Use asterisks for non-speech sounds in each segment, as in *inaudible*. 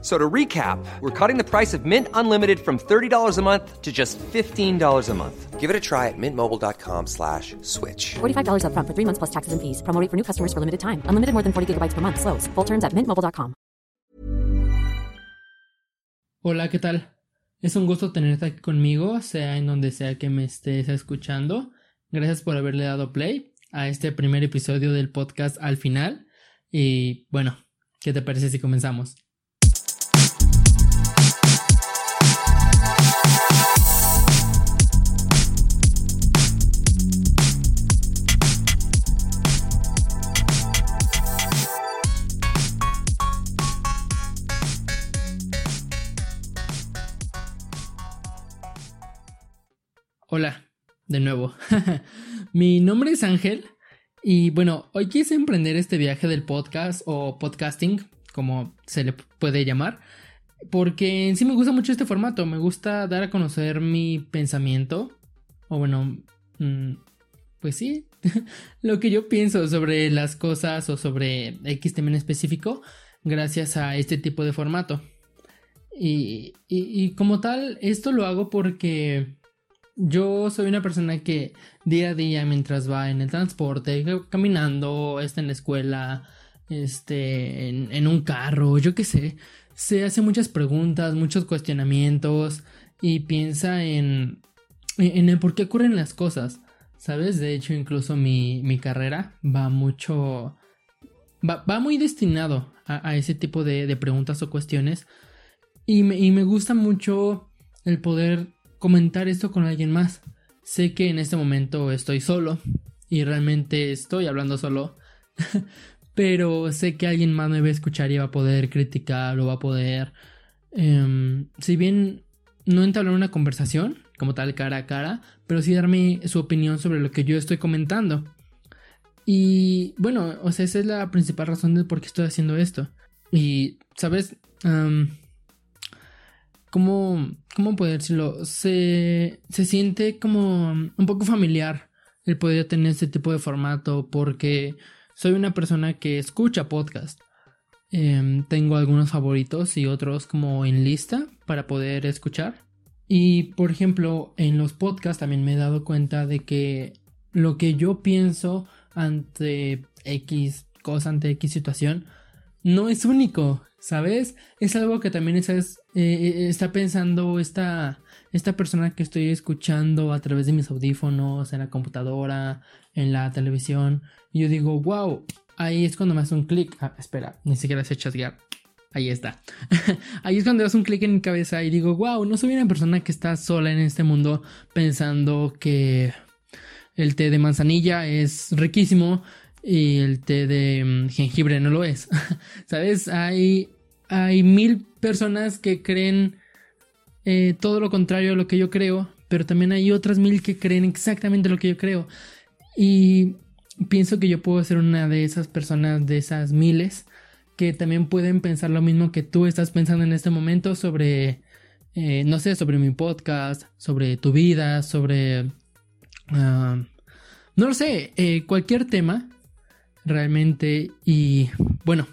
So to recap, we're cutting the price of Mint Unlimited from $30 a month to just $15 a month. Give it a try at mintmobile.com slash switch. $45 upfront for three months plus taxes and fees. Promo rate for new customers for limited time. Unlimited more than 40 gigabytes per month. Slows. Full terms at mintmobile.com. Hola, ¿qué tal? Es un gusto tenerte aquí conmigo, sea en donde sea que me estés escuchando. Gracias por haberle dado play a este primer episodio del podcast al final. Y bueno, ¿qué te parece si comenzamos? Hola, de nuevo. *laughs* Mi nombre es Ángel y bueno, hoy quise emprender este viaje del podcast o podcasting, como se le puede llamar, porque en sí me gusta mucho este formato, me gusta dar a conocer mi pensamiento, o bueno, mm, pues sí, *laughs* lo que yo pienso sobre las cosas o sobre X tema en específico, gracias a este tipo de formato. Y, y, y como tal, esto lo hago porque yo soy una persona que día a día, mientras va en el transporte, caminando, está en la escuela, este, en, un carro, yo qué sé, se hace muchas preguntas, muchos cuestionamientos y piensa en, en el por qué ocurren las cosas. ¿Sabes? De hecho, incluso mi, mi carrera va mucho. Va, va muy destinado a, a ese tipo de, de, preguntas o cuestiones. Y me, y me gusta mucho el poder comentar esto con alguien más. Sé que en este momento estoy solo y realmente estoy hablando solo, *laughs* pero sé que alguien más me va a escuchar y va a poder criticar o va a poder, eh, si bien no entablar una conversación como tal cara a cara, pero sí darme su opinión sobre lo que yo estoy comentando. Y bueno, o sea, esa es la principal razón de por qué estoy haciendo esto. Y, ¿sabes? ¿Cómo, cómo poder decirlo? Se, se siente como un poco familiar el poder tener este tipo de formato porque soy una persona que escucha podcast. Eh, tengo algunos favoritos y otros como en lista para poder escuchar. Y por ejemplo, en los podcasts también me he dado cuenta de que lo que yo pienso ante X cosa, ante X situación, no es único. ¿Sabes? Es algo que también estás, eh, está pensando esta, esta persona que estoy escuchando a través de mis audífonos, en la computadora, en la televisión. Y yo digo, wow, ahí es cuando me hace un clic. Ah, espera, ni siquiera sé chasguear. Ahí está. *laughs* ahí es cuando hace un clic en mi cabeza y digo, wow, no soy una persona que está sola en este mundo pensando que el té de manzanilla es riquísimo y el té de mm, jengibre no lo es. *laughs* ¿Sabes? Hay, hay mil personas que creen eh, todo lo contrario a lo que yo creo, pero también hay otras mil que creen exactamente lo que yo creo. Y pienso que yo puedo ser una de esas personas, de esas miles, que también pueden pensar lo mismo que tú estás pensando en este momento sobre, eh, no sé, sobre mi podcast, sobre tu vida, sobre... Uh, no lo sé, eh, cualquier tema realmente. Y bueno,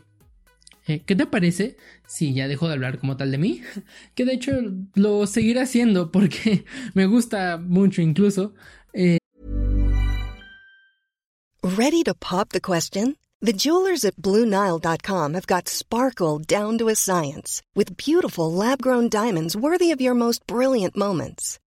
eh, ¿qué te parece si ya dejo de hablar como tal de mí? *laughs* Que de hecho lo seguiré haciendo porque *laughs* me gusta mucho incluso. Eh... ¿Ready to pop the question? The jewelers at BlueNile.com have got sparkle down to a science with beautiful lab grown diamonds worthy of your most brilliant moments.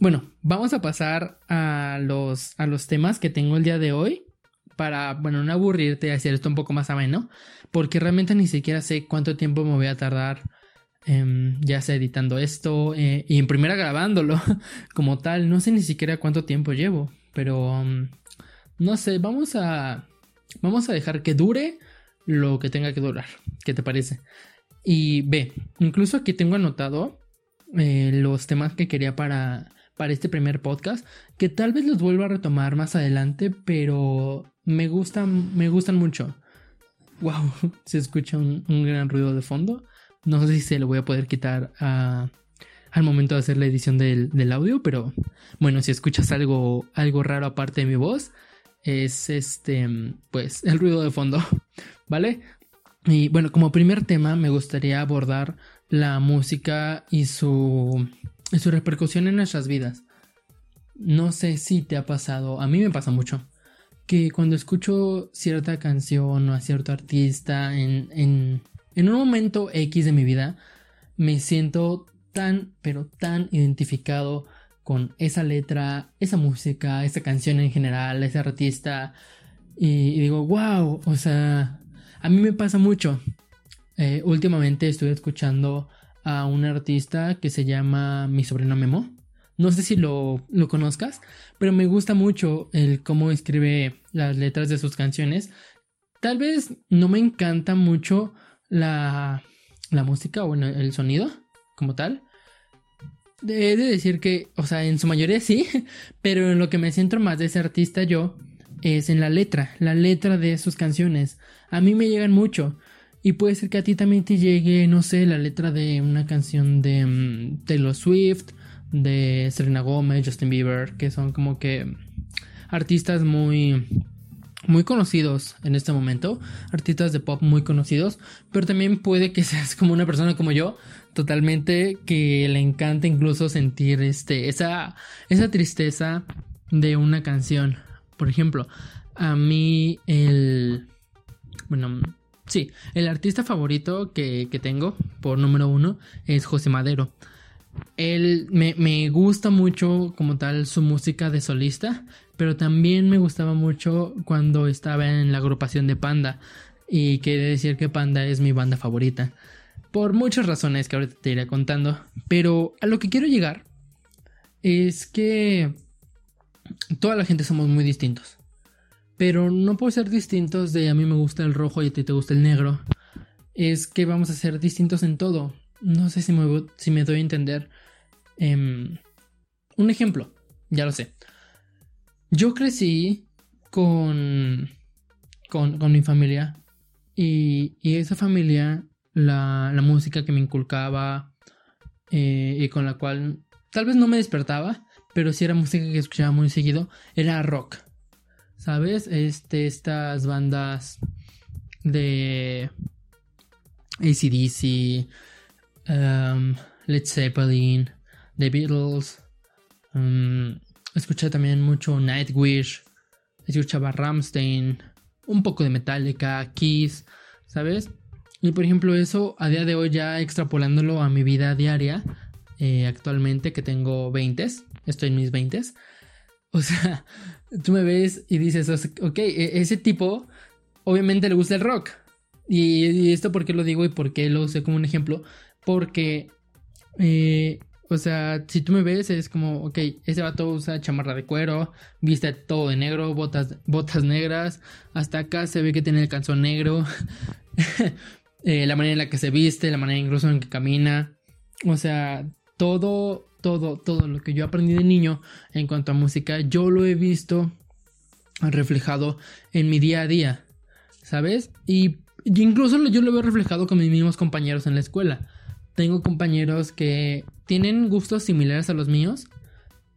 bueno, vamos a pasar a los, a los temas que tengo el día de hoy. Para, bueno, no aburrirte y hacer esto un poco más ameno. Porque realmente ni siquiera sé cuánto tiempo me voy a tardar Em, ya sea editando esto eh, y en primera grabándolo *laughs* como tal. No sé ni siquiera cuánto tiempo llevo, pero um, no sé, vamos a, vamos a dejar que dure lo que tenga que durar. ¿Qué te parece? Y ve, incluso aquí tengo anotado eh, los temas que quería para, para este primer podcast, que tal vez los vuelva a retomar más adelante, pero me gustan, me gustan mucho. Wow, *laughs* se escucha un gran ruido de fondo. No sé si se lo voy a poder quitar al momento de hacer la edición del, audio, pero bueno, si escuchas algo, algo raro aparte de mi voz, es este, pues el ruido de fondo, *laughs* ¿vale? Y bueno, como primer tema me gustaría abordar la música y su, y su repercusión en nuestras vidas. No sé si te ha pasado, a mí me pasa mucho, que cuando escucho cierta canción o a cierto artista en, en un momento X de mi vida me siento tan, pero tan identificado con esa letra, esa música, esa canción en general, ese artista. Y, digo, wow, o sea, a mí me pasa mucho. Eh, últimamente estoy escuchando a un artista que se llama Mi sobrino Memo. No sé si lo, lo conozcas, pero me gusta mucho el cómo escribe las letras de sus canciones. Tal vez no me encanta mucho la, la música, bueno, el sonido como tal. He de decir que, o sea, en su mayoría sí, *laughs* pero en lo que me centro más de ese artista yo es en la letra, la letra de sus canciones. A mí me llegan mucho. Y puede ser que a ti también te llegue, no sé, la letra de una canción de mm, Taylor Swift, de Selena Gomez, Justin Bieber, que son como que artistas muy muy conocidos en este momento, artistas de pop muy conocidos, pero también puede que *laughs* seas como una persona como yo, totalmente que le encanta incluso sentir este esa esa tristeza de una canción. Por ejemplo, a mí el bueno, sí, el artista favorito que, que tengo por número uno es José Madero. Él me, me, gusta mucho como tal su música de solista, pero también me gustaba mucho cuando estaba en la agrupación de Panda. Y quiere decir que Panda es mi banda favorita. Por muchas razones que ahorita te iré contando. Pero a lo que quiero llegar es que toda la gente somos muy distintos. Pero no por ser distintos de a mí me gusta el rojo y a ti te gusta el negro. Es que vamos a ser distintos en todo. No sé si me, si doy a entender. Em, un ejemplo, ya lo sé. Yo crecí con, con, mi familia y, esa familia, la, música que me inculcaba eh, y con la cual tal vez no me despertaba, pero sí era música que escuchaba muy seguido, era rock. ¿Sabes? Este, estas bandas de ACDC, um, Led Zeppelin, The Beatles, um, Escuché también mucho Nightwish. Escuchaba Ramstein. Un poco de Metallica, Kiss. ¿Sabes? Y por ejemplo, eso a día de hoy ya extrapolándolo a mi vida diaria. Eh, actualmente que tengo 20. Estoy en mis 20. O sea, tú me ves y dices, ok, e-, ese tipo obviamente le gusta el rock. Y, y esto por qué lo digo y por qué lo usé como un ejemplo. Porque eh, o sea, si tú me ves, es como, ok, ese vato usa chamarra de cuero, viste todo de negro, botas, botas negras, hasta acá se ve que tiene el calzón negro, *laughs* eh, la manera en la que se viste, la manera incluso en que camina, o sea, todo, todo, todo lo que yo aprendí de niño en cuanto a música, yo lo he visto reflejado en mi día a día, ¿sabes? Y, incluso yo lo veo reflejado con mis mismos compañeros en la escuela. Tengo compañeros que tienen gustos similares a los míos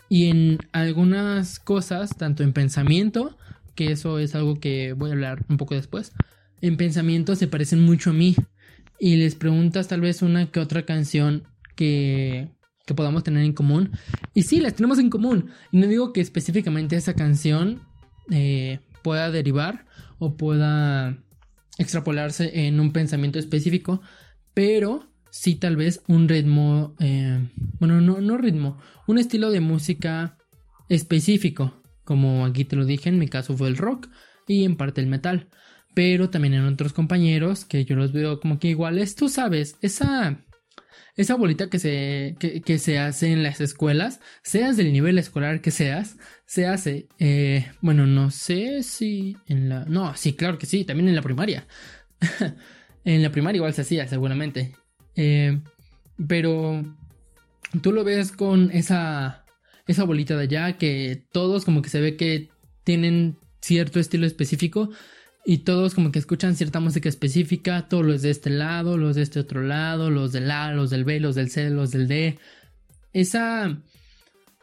y en algunas cosas, tanto en pensamiento, que eso es algo que voy a hablar un poco después, en pensamiento se parecen mucho a mí y les preguntas tal vez una que otra canción que que podamos tener en común. Y sí, las tenemos en común. Y no digo que específicamente esa canción eh, pueda derivar o pueda extrapolarse en un pensamiento específico, pero sí tal vez un ritmo, eh, bueno, no, no ritmo, un estilo de música específico, como aquí te lo dije, en mi caso fue el rock y en parte el metal, pero también en otros compañeros que yo los veo como que iguales, tú sabes, esa esa bolita que se, que, se hace en las escuelas, seas del nivel escolar que seas, se hace, eh, bueno, no sé si en la... No, sí, claro que sí, también en la primaria. *laughs* en la primaria igual se hacía, seguramente. Eh, pero tú lo ves con esa, esa bolita de allá que todos como que se ve que tienen cierto estilo específico y todos como que escuchan cierta música específica, todos los de este lado, los de este otro lado, los del A, los del B, los del C, los del D. Esa,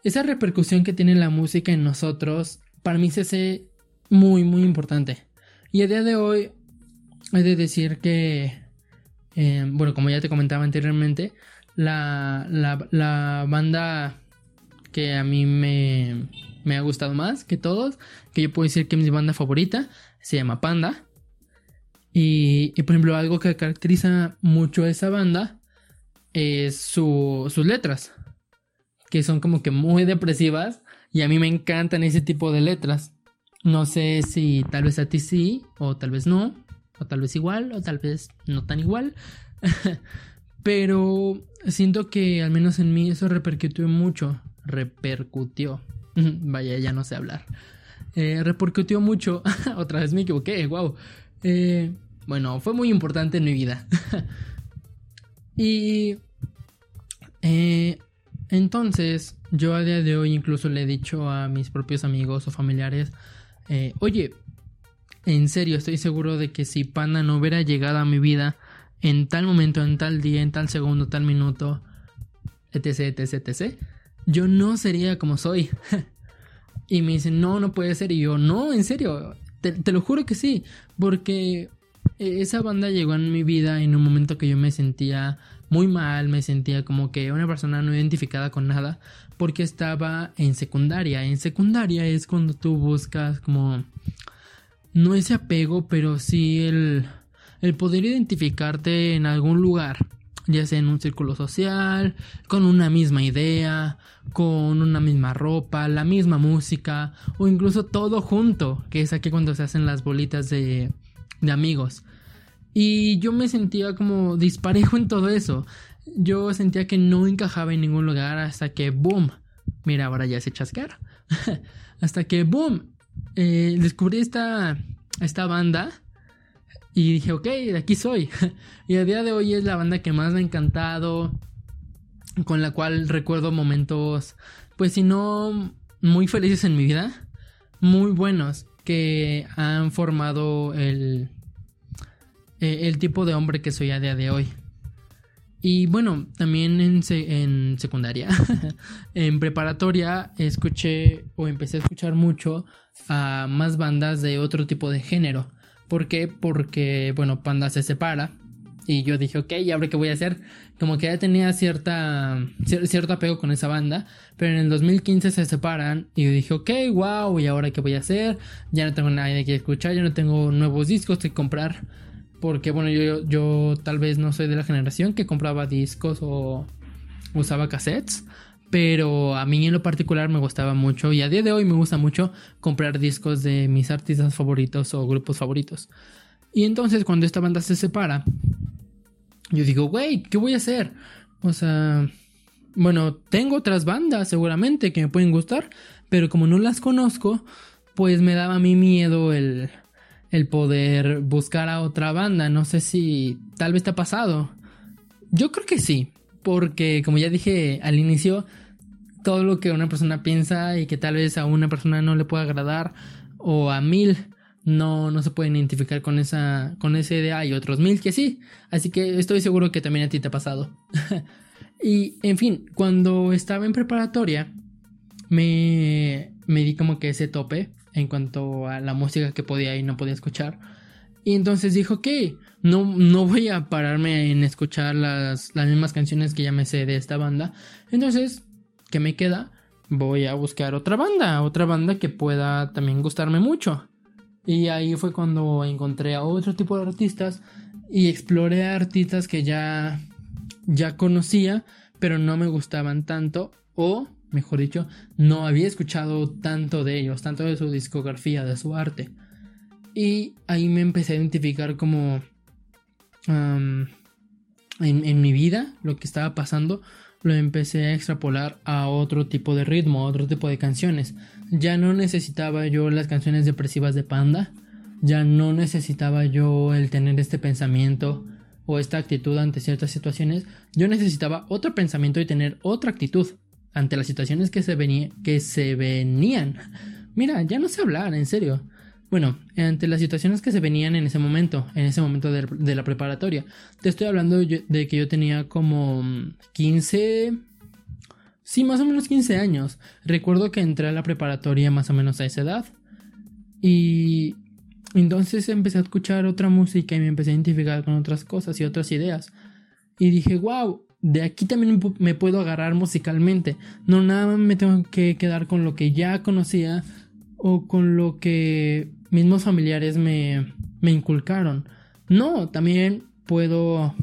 esa repercusión que tiene la música en nosotros, para mí se hace muy, muy importante. Y a día de hoy, he de decir que, eh, bueno, como ya te comentaba anteriormente, la, la, banda que a mí me, me ha gustado más que todos, que yo puedo decir que es mi banda favorita, se llama Panda. Y, por ejemplo, algo que caracteriza mucho a esa banda es sus letras, que son como que muy depresivas y a mí me encantan ese tipo de letras. No sé si tal vez a ti sí, o tal vez no, o tal vez igual, o tal vez no tan igual. *laughs* Pero siento que al menos en mí eso repercutió mucho. Repercutió. *laughs* Vaya, ya no sé hablar eh, repercutió mucho. *laughs* Otra vez me equivoqué, wow. Eh, bueno, fue muy importante en mi vida. *laughs* y eh, entonces, yo a día de hoy incluso le he dicho a mis propios amigos o familiares, eh, oye, en serio, estoy seguro de que si Panda no hubiera llegado a mi vida en tal momento, en tal día, en tal segundo, tal minuto, etc, etc, etc, yo no sería como soy. *laughs* Y me dicen, no, no puede ser. Y yo, no, en serio, te, lo juro que sí. Porque esa banda llegó en mi vida en un momento que yo me sentía muy mal, me sentía como que una persona no identificada con nada, porque estaba en secundaria. En secundaria es cuando tú buscas como, no ese apego, pero sí el, el poder identificarte en algún lugar ya sea en un círculo social, con una misma idea, con una misma ropa, la misma música, o incluso todo junto, que es aquí cuando se hacen las bolitas de, de amigos. Y yo me sentía como disparejo en todo eso. Yo sentía que no encajaba en ningún lugar hasta que, boom, mira, ahora ya se chasquear. *laughs* hasta que, boom, eh, descubrí esta, esta banda y dije, ok, de aquí soy. *laughs* y a día de hoy es la banda que más me ha encantado. Con la cual recuerdo momentos, pues si no muy felices en mi vida, muy buenos, que han formado el, e, el tipo de hombre que soy a día de hoy. Y bueno, también en, en secundaria, *laughs* en preparatoria, escuché o empecé a escuchar mucho a más bandas de otro tipo de género. ¿Por qué? Porque, bueno, Panda se separa. Y yo dije, ok, ¿y ahora qué voy a hacer? Como que ya tenía cierta, cierto apego con esa banda. Pero en el 2015 se separan. Y yo dije, ok, wow, ¿y ahora qué voy a hacer? Ya no tengo nadie que escuchar, ya no tengo nuevos discos que comprar. Porque, bueno, yo, yo tal vez no soy de la generación que compraba discos o usaba cassettes. Pero a mí en lo particular me gustaba mucho y a día de hoy me gusta mucho comprar discos de mis artistas favoritos o grupos favoritos. Y entonces cuando esta banda se separa, yo digo, güey, ¿qué voy a hacer? O sea, bueno, tengo otras bandas seguramente que me pueden gustar, pero como no las conozco, pues me daba a mí miedo el, el poder buscar a otra banda. No sé si tal vez te ha pasado. Yo creo que sí, porque como ya dije al inicio, todo lo que una persona piensa y que tal vez a una persona no le pueda agradar o a mil no, no se pueden identificar con esa, con esa idea y otros mil que sí. Así que estoy seguro que también a ti te ha pasado. *laughs* y en fin, cuando estaba en preparatoria me, me di como que ese tope en cuanto a la música que podía y no podía escuchar. Y entonces dijo, ok, no, no voy a pararme en escuchar las, las mismas canciones que ya me sé de esta banda. Entonces, ¿qué me queda? Voy a buscar otra banda, otra banda que pueda también gustarme mucho. Y ahí fue cuando encontré a otro tipo de artistas y exploré artistas que ya, ya conocía, pero no me gustaban tanto o mejor dicho, no había escuchado tanto de ellos, tanto de su discografía, de su arte. Y ahí me empecé a identificar como en, mi vida, lo que estaba pasando, lo empecé a extrapolar a otro tipo de ritmo, a otro tipo de canciones. Ya no necesitaba yo las canciones depresivas de Panda, ya no necesitaba yo el tener este pensamiento o esta actitud ante ciertas situaciones, yo necesitaba otro pensamiento y tener otra actitud ante las situaciones que se, que se venían. Mira, ya no sé hablar, en serio. Bueno, ante las situaciones que se venían en ese momento, en ese momento de, la preparatoria. Te estoy hablando de que yo tenía como 15... Sí, más o menos 15 años. Recuerdo que entré a la preparatoria más o menos a esa edad. Y entonces empecé a escuchar otra música y me empecé a identificar con otras cosas y otras ideas. Y dije, wow, de aquí también me puedo agarrar musicalmente. No nada más me tengo que quedar con lo que ya conocía o con lo que mismos familiares me, me inculcaron. No, también puedo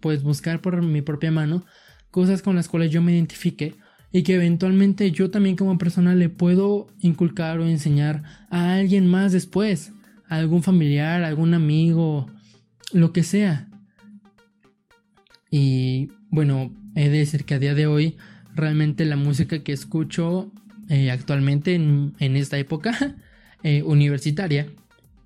pues buscar por mi propia mano cosas con las cuales yo me identifique y que eventualmente yo también como persona le puedo inculcar o enseñar a alguien más después, a algún familiar, algún amigo, lo que sea. Y bueno, he de decir que a día de hoy realmente la música que escucho eh, actualmente en, esta época *laughs* eh, universitaria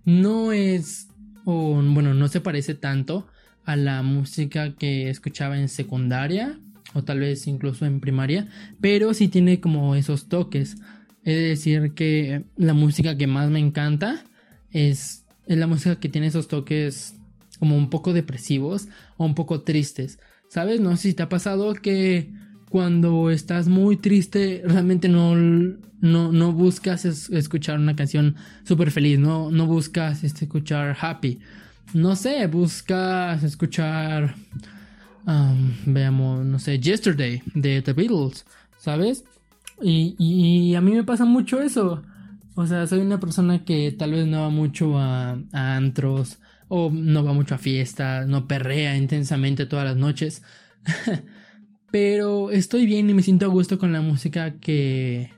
no es o bueno no se parece tanto a la música que escuchaba en secundaria o tal vez incluso en primaria pero sí tiene como esos toques de decir que la música que más me encanta es, es la música que tiene esos toques como un poco depresivos o un poco tristes ¿Sabes? No sé si te ha pasado que cuando estás muy triste realmente no, no, buscas escuchar una canción súper feliz, no, no buscas este, escuchar happy. No sé, buscas escuchar, um, veamos, no sé, Yesterday de The Beatles, ¿sabes? Y, a mí me pasa mucho eso. O sea, soy una persona que tal vez no va mucho a antros o no va mucho a fiestas, no perrea intensamente todas las noches. *laughs* Pero estoy bien y me siento a gusto con la música que...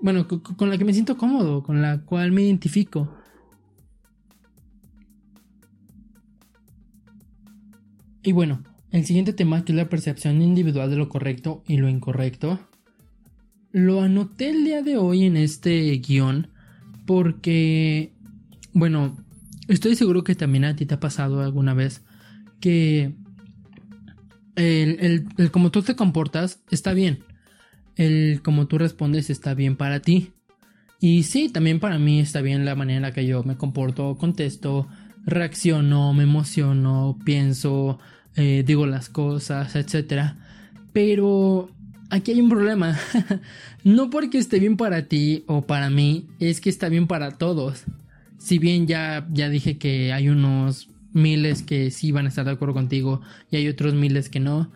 Bueno, con la que me siento cómodo, con la cual me identifico. Y bueno, el siguiente tema que es la percepción individual de lo correcto y lo incorrecto. Lo anoté el día de hoy en este guion porque, bueno, Estoy seguro que también a ti te ha pasado alguna vez que el, el, como tú te comportas está bien. El como tú respondes está bien para ti. Y sí, también para mí está bien la manera en la que yo me comporto, contesto, reacciono, me emociono, pienso, eh, digo las cosas, etc. Pero aquí hay un problema. *laughs* no porque esté bien para ti o para mí, es que está bien para todos si bien ya, ya dije que hay unos miles que sí van a estar de acuerdo contigo y hay otros miles que no,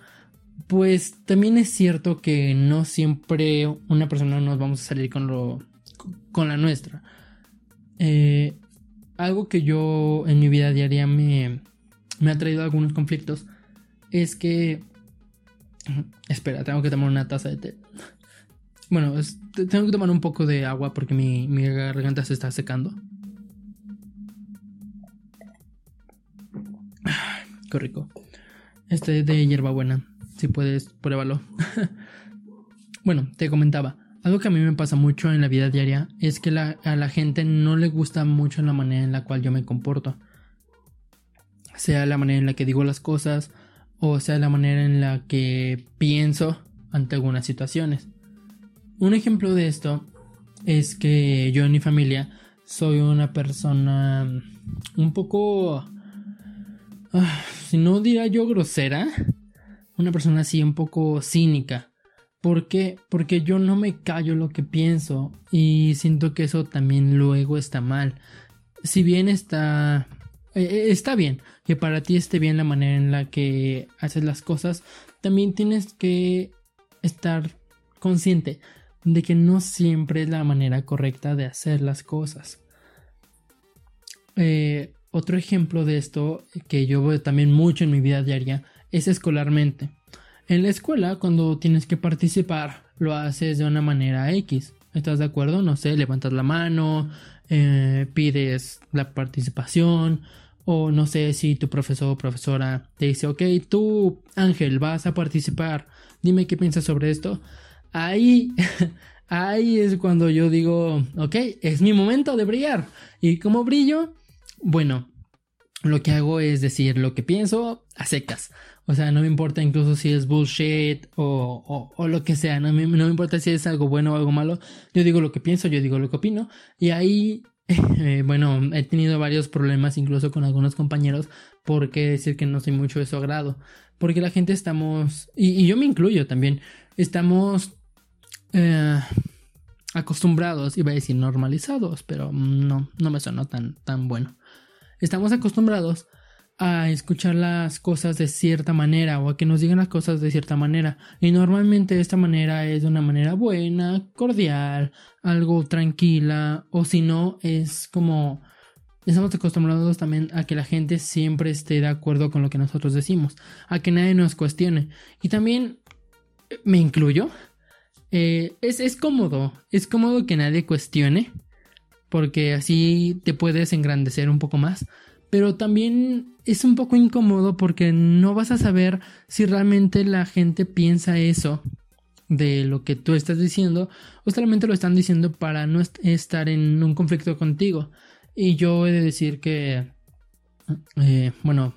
pues también es cierto que no siempre una persona nos vamos a salir con lo con la nuestra. Eh, algo que yo en mi vida diaria me, me ha traído algunos conflictos es que espera, tengo que tomar una taza de té. Bueno, tengo que tomar un poco de agua porque mi, mi garganta se está secando. Qué rico. Este de hierbabuena. Si puedes, pruébalo. *laughs* bueno, te comentaba. Algo que a mí me pasa mucho en la vida diaria es que a la gente no le gusta mucho la manera en la cual yo me comporto. Sea la manera en la que digo las cosas o sea la manera en la que pienso ante algunas situaciones. Un ejemplo de esto es que yo en mi familia soy una persona un poco Ah, si no diría yo grosera, una persona así un poco cínica. ¿Por qué? Porque yo no me callo lo que pienso y siento que eso también luego está mal. Si bien está eh, eh, está bien que para ti esté bien la manera en la que haces las cosas, también tienes que estar consciente de que no siempre es la manera correcta de hacer las cosas. Eh, otro ejemplo de esto que yo veo también mucho en mi vida diaria es escolarmente. En la escuela, cuando tienes que participar, lo haces de una manera X. ¿Estás de acuerdo? No sé, levantas la mano, eh, pides la participación, o no sé si tu profesor o profesora te dice, ok, tú, Ángel, vas a participar, dime qué piensas sobre esto. Ahí, *laughs* ahí es cuando yo digo, ok, es mi momento de brillar. ¿Y cómo brillo? Bueno, lo que hago es decir lo que pienso a secas. O sea, no me importa incluso si es bullshit o, o, lo que sea. No me, no me, importa si es algo bueno o algo malo. Yo digo lo que pienso, yo digo lo que opino. Y ahí, *laughs* eh, bueno, he tenido varios problemas incluso con algunos compañeros. Porque decir que no soy mucho de su agrado. Porque la gente estamos, y, y yo me incluyo también, estamos eh, acostumbrados, iba a decir normalizados, pero no, no me sonó tan, tan bueno. Estamos acostumbrados a escuchar las cosas de cierta manera o a que nos digan las cosas de cierta manera. Y normalmente esta manera es de una manera buena, cordial, algo tranquila, o si no, es como estamos acostumbrados también a que la gente siempre esté de acuerdo con lo que nosotros decimos, a que nadie nos cuestione. Y también me incluyo. Eh, es, es cómodo, es cómodo que nadie cuestione, porque así te puedes engrandecer un poco más pero también es un poco incómodo porque no vas a saber si realmente la gente piensa eso de lo que tú estás diciendo o solamente lo están diciendo para no estar en un conflicto contigo. Y yo he de decir que, eh, bueno,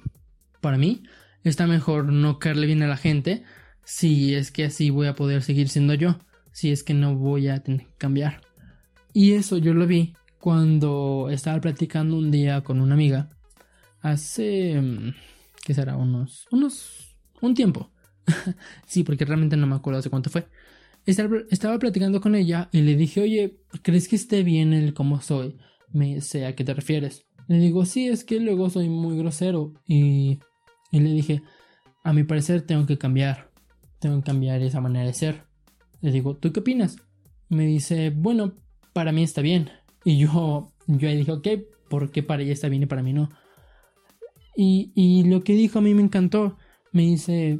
para mí está mejor no caerle bien a la gente si es que así voy a poder seguir siendo yo, si es que no voy a cambiar. Y eso yo lo vi cuando estaba platicando un día con una amiga hace, mm, ¿qué será? Unos, unos, un tiempo. *laughs* sí, porque realmente no me acuerdo hace cuánto fue. Estaba platicando con ella y le dije, oye, ¿crees que esté bien el cómo soy? Me sé a qué te refieres. Le digo, sí, es que luego soy muy grosero. Y, y le dije, a mi parecer tengo que cambiar. Tengo que cambiar esa manera de ser. Le digo, ¿tú qué opinas? Me dice, bueno, para mí está bien. Y yo, *laughs* yo le dije, ok, ¿por qué para ella está bien y para mí no? Y, lo que dijo a mí me encantó. Me dice,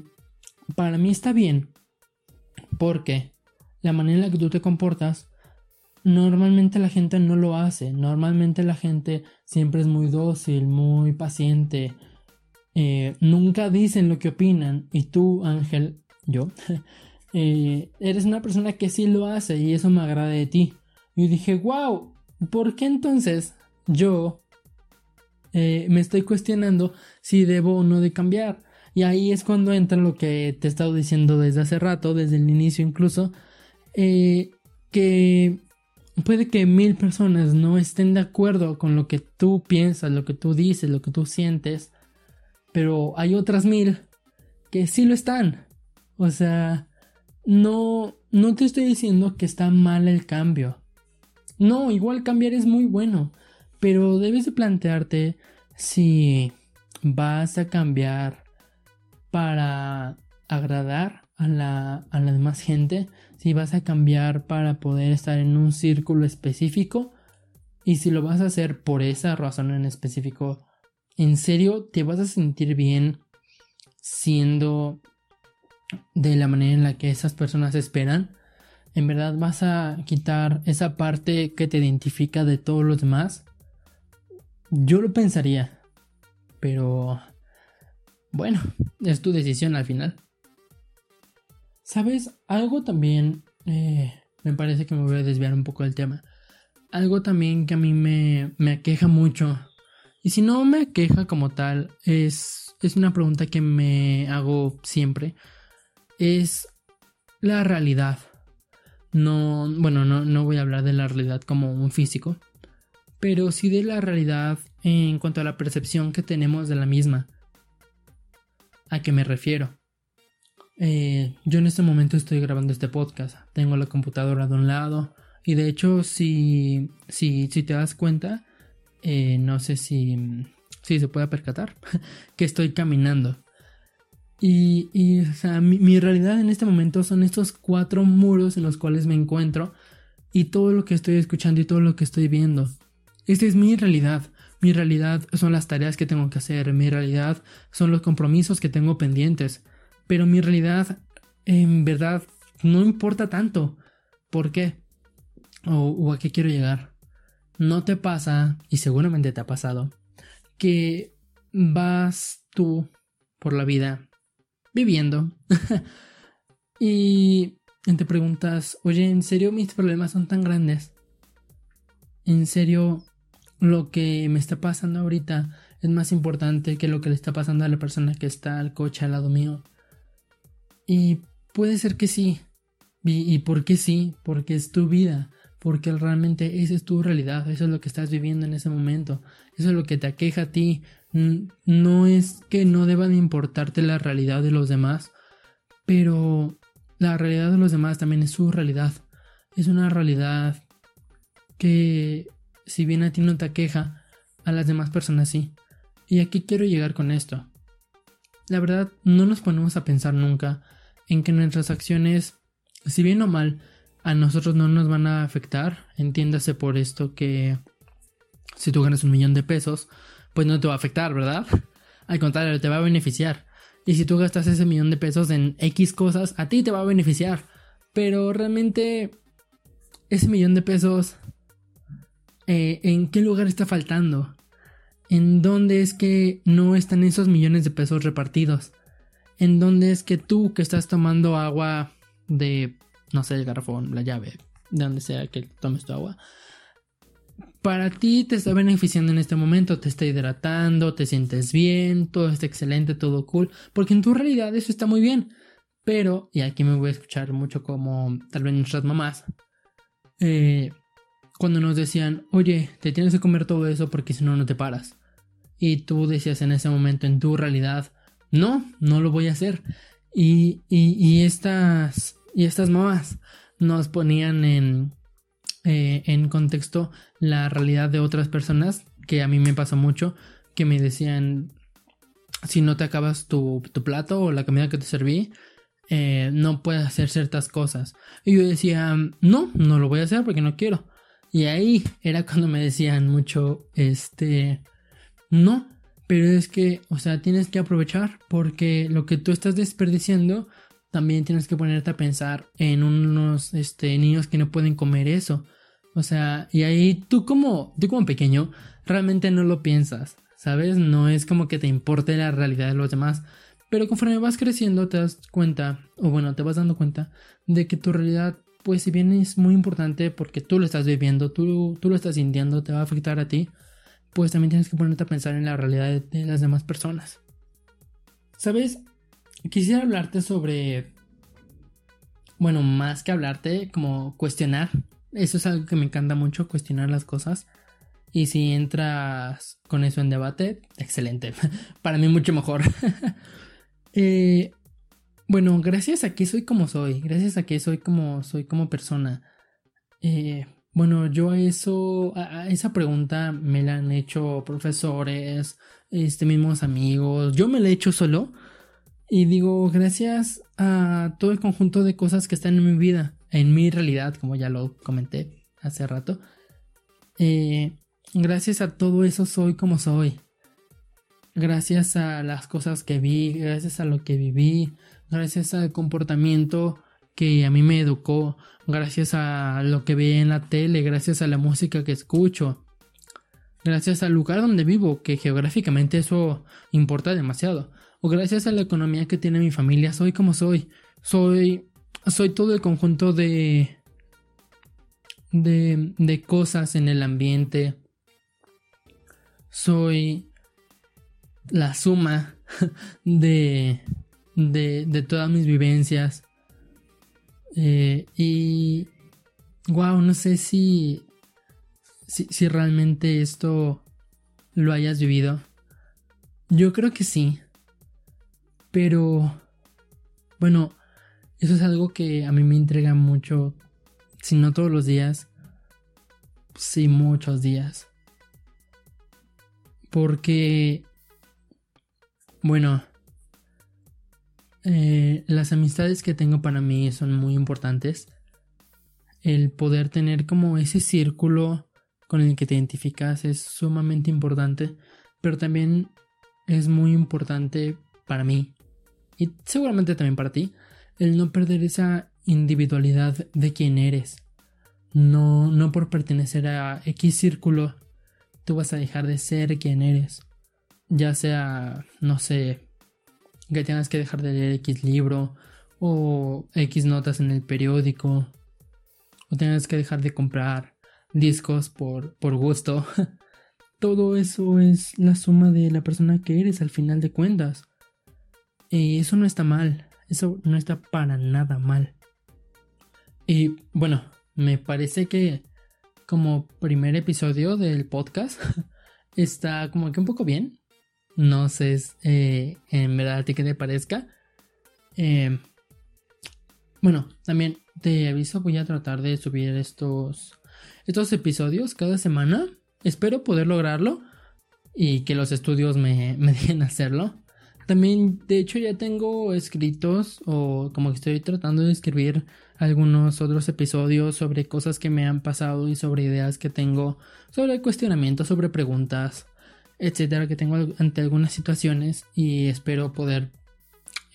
para mí está bien. Porque la manera en la que tú te comportas, normalmente la gente no lo hace. Normalmente la gente siempre es muy dócil, muy paciente. Eh, nunca dicen lo que opinan. Y tú, Ángel, yo, *laughs* eh, eres una persona que sí lo hace y eso me agrada de ti. Y dije, wow, ¿por qué entonces yo eh, me estoy cuestionando si debo o no de cambiar. Y ahí es cuando entra lo que te he estado diciendo desde hace rato, desde el inicio incluso, eh, que puede que mil personas no estén de acuerdo con lo que tú piensas, lo que tú dices, lo que tú sientes, pero hay otras mil que sí lo están. O sea, no, no te estoy diciendo que está mal el cambio. No, igual cambiar es muy bueno. Pero debes de plantearte si vas a cambiar para agradar a la, a la demás gente, si vas a cambiar para poder estar en un círculo específico y si lo vas a hacer por esa razón en específico, ¿en serio te vas a sentir bien siendo de la manera en la que esas personas esperan? ¿En verdad vas a quitar esa parte que te identifica de todos los demás? Yo lo pensaría. Pero... Bueno, es tu decisión al final. ¿Sabes? Algo también... Eh, me parece que me voy a desviar un poco del tema. Algo también que a mí me, me aqueja mucho. Y si no me aqueja como tal, es, es una pregunta que me hago siempre. Es la realidad. No, bueno, no, no voy a hablar de la realidad como un físico, pero sí de la realidad en cuanto a la percepción que tenemos de la misma. ¿A qué me refiero? Eh, yo en este momento estoy grabando este podcast, tengo la computadora de un lado y de hecho si, si, si te das cuenta, eh, no sé si, sí se pueda percatar *laughs* que estoy caminando. Y, mi, realidad en este momento son estos cuatro muros en los cuales me encuentro y todo lo que estoy escuchando y todo lo que estoy viendo. Esta es mi realidad. Mi realidad son las tareas que tengo que hacer. Mi realidad son los compromisos que tengo pendientes. Pero mi realidad, en verdad, no importa tanto. ¿Por qué? O a qué quiero llegar. No te pasa, y seguramente te ha pasado, que vas tú por la vida viviendo *laughs* y te preguntas, oye, ¿en serio mis problemas son tan grandes? ¿En serio lo que me está pasando ahorita es más importante que lo que le está pasando a la persona que está al coche al lado mío? Y puede ser que sí. ¿Y, por qué sí? Porque es tu vida porque realmente esa es tu realidad, eso es lo que estás viviendo en ese momento, eso es lo que te aqueja a ti. No es que no deba de importarte la realidad de los demás, pero la realidad de los demás también es su realidad. Es una realidad que si bien a ti no te aqueja, a las demás personas sí. Y aquí quiero llegar con esto. La verdad, no nos ponemos a pensar nunca en que nuestras acciones, si bien o mal, a nosotros no nos van a afectar. Entiéndase por esto que si tú ganas un millón de pesos, pues no te va a afectar, ¿verdad? *laughs* Al contrario, te va a beneficiar. Y si tú gastas ese millón de pesos en X cosas, a ti te va a beneficiar. Pero realmente, ese millón de pesos, eh, ¿en qué lugar está faltando? ¿En dónde es que no están esos millones de pesos repartidos? ¿En dónde es que tú que estás tomando agua de no sé, el garrafón, la llave, de donde sea que tomes tu agua, para ti te está beneficiando en este momento, te está hidratando, te sientes bien, todo está excelente, todo cool, porque en tu realidad eso está muy bien. Pero, y aquí me voy a escuchar mucho como tal vez nuestras mamás, eh, cuando nos decían, oye, te tienes que comer todo eso porque si no, no te paras. Y tú decías en ese momento en tu realidad, no, no lo voy a hacer. Y, y, y estas y estas mamás nos ponían en, eh, en contexto la realidad de otras personas, que a mí me pasó mucho, que me decían, si no te acabas tu, plato o la comida que te serví, eh, no puedes hacer ciertas cosas. Y yo decía, no, no lo voy a hacer porque no quiero. Y ahí era cuando me decían mucho, este, no, pero es que, o sea, tienes que aprovechar porque lo que tú estás desperdiciando también tienes que ponerte a pensar en unos este, niños que no pueden comer eso. O sea, y ahí tú como, tú como pequeño, realmente no lo piensas, ¿sabes? No es como que te importe la realidad de los demás. Pero conforme vas creciendo te das cuenta, o bueno, te vas dando cuenta de que tu realidad, pues si bien es muy importante porque tú lo estás viviendo, tú, tú lo estás sintiendo, te va a afectar a ti, pues también tienes que ponerte a pensar en la realidad de, de las demás personas. ¿Sabes? Quisiera hablarte sobre, bueno, más que hablarte, como cuestionar. Eso es algo que me encanta mucho, cuestionar las cosas. Y si entras con eso en debate, excelente. *laughs* Para mí mucho mejor. *laughs* eh, bueno, gracias a que soy como soy, gracias a que soy como soy como persona. Eh, bueno, yo a eso, esa pregunta me la han hecho profesores, este mismos amigos. Yo me la he hecho solo y digo, gracias a todo el conjunto de cosas que están en mi vida, en mi realidad, como ya lo comenté hace rato, eh, gracias a todo eso soy como soy. Gracias a las cosas que vi, gracias a lo que viví, gracias al comportamiento que a mí me educó, gracias a lo que vi en la tele, gracias a la música que escucho, gracias al lugar donde vivo, que geográficamente eso importa demasiado o gracias a la economía que tiene mi familia, soy como soy. Soy, soy todo el conjunto de, de, de cosas en el ambiente. Soy la suma *laughs* de, de, de todas mis vivencias. Eh, y, wow, no sé si, si, si realmente esto lo hayas vivido. Yo creo que sí. Pero, bueno, eso es algo que a mí me entrega mucho, si no todos los días, sí muchos días. Porque, bueno, eh, las amistades que tengo para mí son muy importantes. El poder tener como ese círculo con el que te identificas es sumamente importante, pero también es muy importante para mí y seguramente también para ti el no perder esa individualidad de quién eres. No, no por pertenecer a X círculo, tú vas a dejar de ser quien eres. Ya sea, no sé, que tengas que dejar de leer X libro o X notas en el periódico o tengas que dejar de comprar discos por, por gusto. *laughs* Todo eso es la suma de la persona que eres al final de cuentas. Y eso no está mal, eso no está para nada mal. Y bueno, me parece que como primer episodio del podcast *laughs* está como que un poco bien. No sé eh, en verdad a ti que te parezca. Eh, bueno, también te aviso, voy a tratar de subir estos, estos episodios cada semana. Espero poder lograrlo y que los estudios me, *laughs* me dejen hacerlo. También, de hecho, ya tengo escritos o como que estoy tratando de escribir algunos otros episodios sobre cosas que me han pasado y sobre ideas que tengo, sobre cuestionamientos, sobre preguntas, etcétera, que tengo ante algunas situaciones y espero poder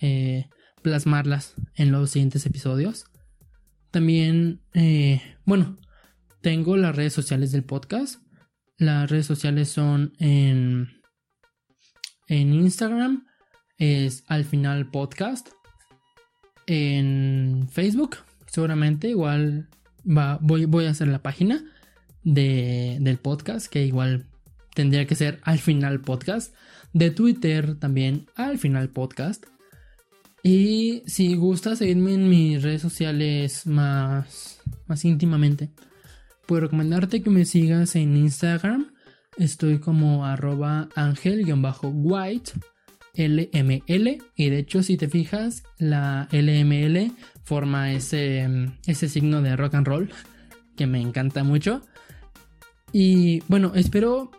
eh, plasmarlas en los siguientes episodios. También, eh, bueno, tengo las redes sociales del podcast. Las redes sociales son en, en Instagram es al final podcast. En Facebook, seguramente, igual va, voy, voy a hacer la página de, del podcast, que igual tendría que ser al final podcast. De Twitter también al final podcast. Y si gusta seguirme en mis redes sociales más, más íntimamente, puedo recomendarte que me sigas en Instagram. Estoy como arroba ángel-white LML y de hecho si te fijas la LML forma ese, ese signo de rock and roll que me encanta mucho. Y bueno espero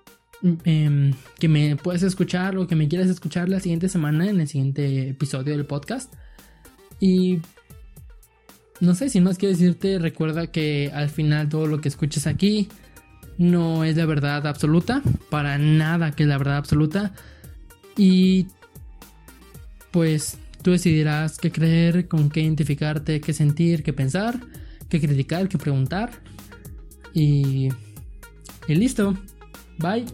em, que me puedas escuchar o que me quieras escuchar la siguiente semana en el siguiente episodio del podcast. Y no sé si más quiero decirte recuerda que al final todo lo que escuches aquí no es la verdad absoluta para nada que es la verdad absoluta. Y pues tú decidirás qué creer, con qué identificarte, qué sentir, qué pensar, qué criticar, qué preguntar. Y, listo. Bye.